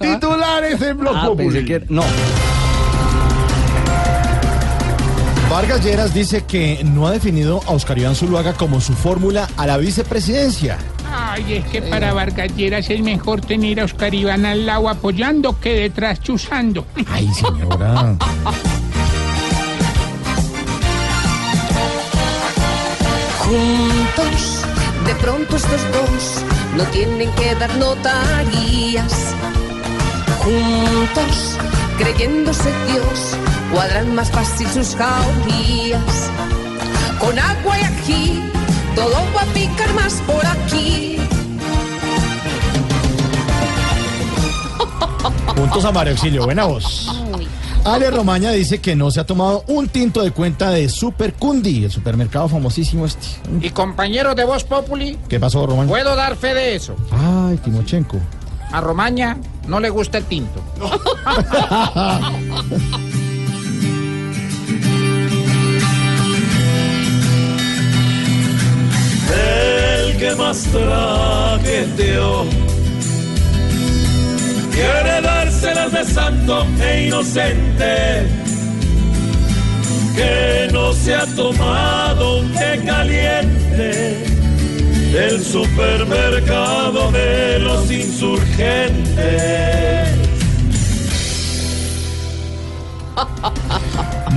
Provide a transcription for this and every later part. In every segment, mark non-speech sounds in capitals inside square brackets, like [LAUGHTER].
Titulares en Blog Ah, Populi. que no. Vargas Lleras dice que no ha definido a Oscar Iván Zuluaga como su fórmula a la vicepresidencia. Ay, es que para Vargas Lleras es mejor tener a Oscar Iván al lado apoyando que detrás chuzando. [LAUGHS] Ay, señora. Juntos, de pronto estos dos no tienen que dar notarías. Juntos, creyéndose Dios, cuadran más fácil sus jaurías. Con agua y ají, todo va a picar más por aquí. Puntos a Mario Auxilio, buena voz. Ale Romaña dice que no se ha tomado un tinto de cuenta de Super Cundi, el supermercado famosísimo este. Y compañeros de Voz Populi, ¿Qué pasó, Romaña? puedo dar fe de eso. Ay, Timochenko. A Romaña no le gusta el tinto. el que más traqueteó. Quiere dárselas de santo e inocente, que no se ha tomado un té caliente del supermercado de los insurgentes.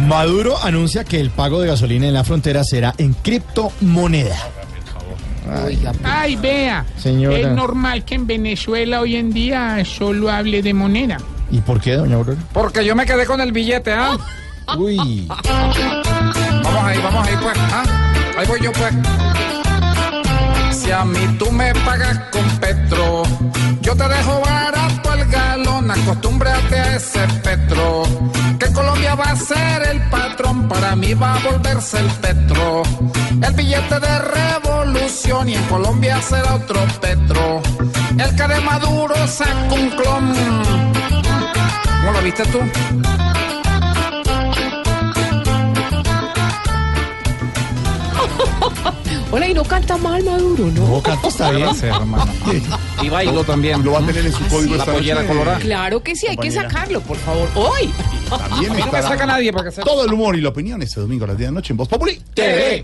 Maduro anuncia que el pago de gasolina en la frontera será en criptomoneda. Ay, vea. Señora. Es normal que en Venezuela hoy en día solo hable de moneda. ¿Y por qué, doña Aurora? Porque yo me quedé con el billete, ¿ah? Uy. Vamos ahí, vamos ahí, pues. ¿ah? Ahí voy yo, pues. A mí tú me pagas con Petro, yo te dejo barato el galón, acostúmbrate a ese Petro. Que Colombia va a ser el patrón, para mí va a volverse el Petro. El billete de revolución y en Colombia será otro Petro. El que de Maduro saca un clon. ¿Cómo lo viste tú? Hola, y no canta mal Maduro, ¿no? No, canto está bien. [LAUGHS] Hermano. Y bailo también. Lo va a tener en su código La esta pollera colorada. Claro que sí, hay que sacarlo, por favor. Hoy. También no me saca nadie para que se... todo el humor y la opinión este domingo a las 10 de la noche en Voz Populi. TV.